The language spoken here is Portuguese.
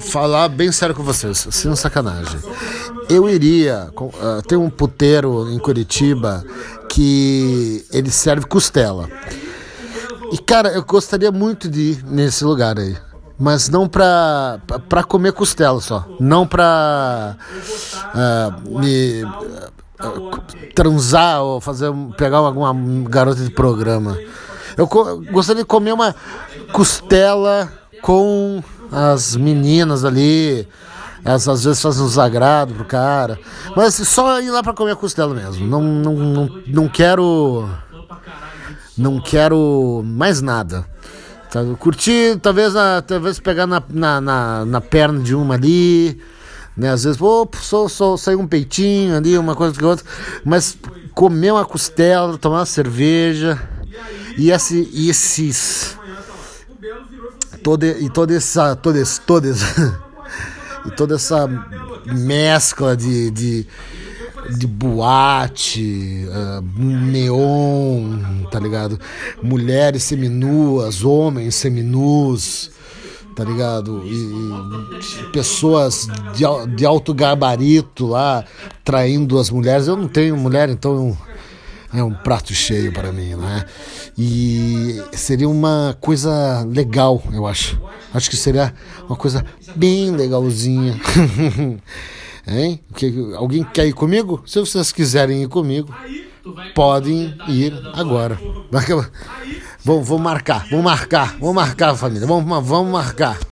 falar bem sério com vocês, sem sacanagem. Eu iria. Uh, tem um puteiro em Curitiba que ele serve costela. E cara, eu gostaria muito de ir nesse lugar aí. Mas não pra, pra comer costela só. Não pra uh, me uh, transar ou fazer pegar alguma garota de programa. Eu gostaria de comer uma costela com as meninas ali. Elas às vezes fazem um desagrado pro cara. Mas só ir lá pra comer a costela mesmo. Não, não, não, não quero. Não quero mais nada. Tá, curtir, talvez, talvez pegar na, na, na, na, perna de uma ali. Né? Às vezes, pô, só, só saiu um peitinho ali, uma coisa que outra. Mas comer uma costela, tomar uma cerveja. E, esse, esses toda, e toda essa. Toda, toda, e toda essa mescla de, de, de boate, uh, neon, tá ligado? Mulheres seminuas, homens seminus, tá ligado? E, e pessoas de, de alto gabarito lá traindo as mulheres. Eu não tenho mulher, então é um prato cheio para mim, né? E seria uma coisa legal, eu acho. Acho que seria uma coisa bem legalzinha. hein? Alguém quer ir comigo? Se vocês quiserem ir comigo, podem ir agora. Vamos, vamos marcar, vamos marcar, vamos marcar, família. Vamos, vamos marcar.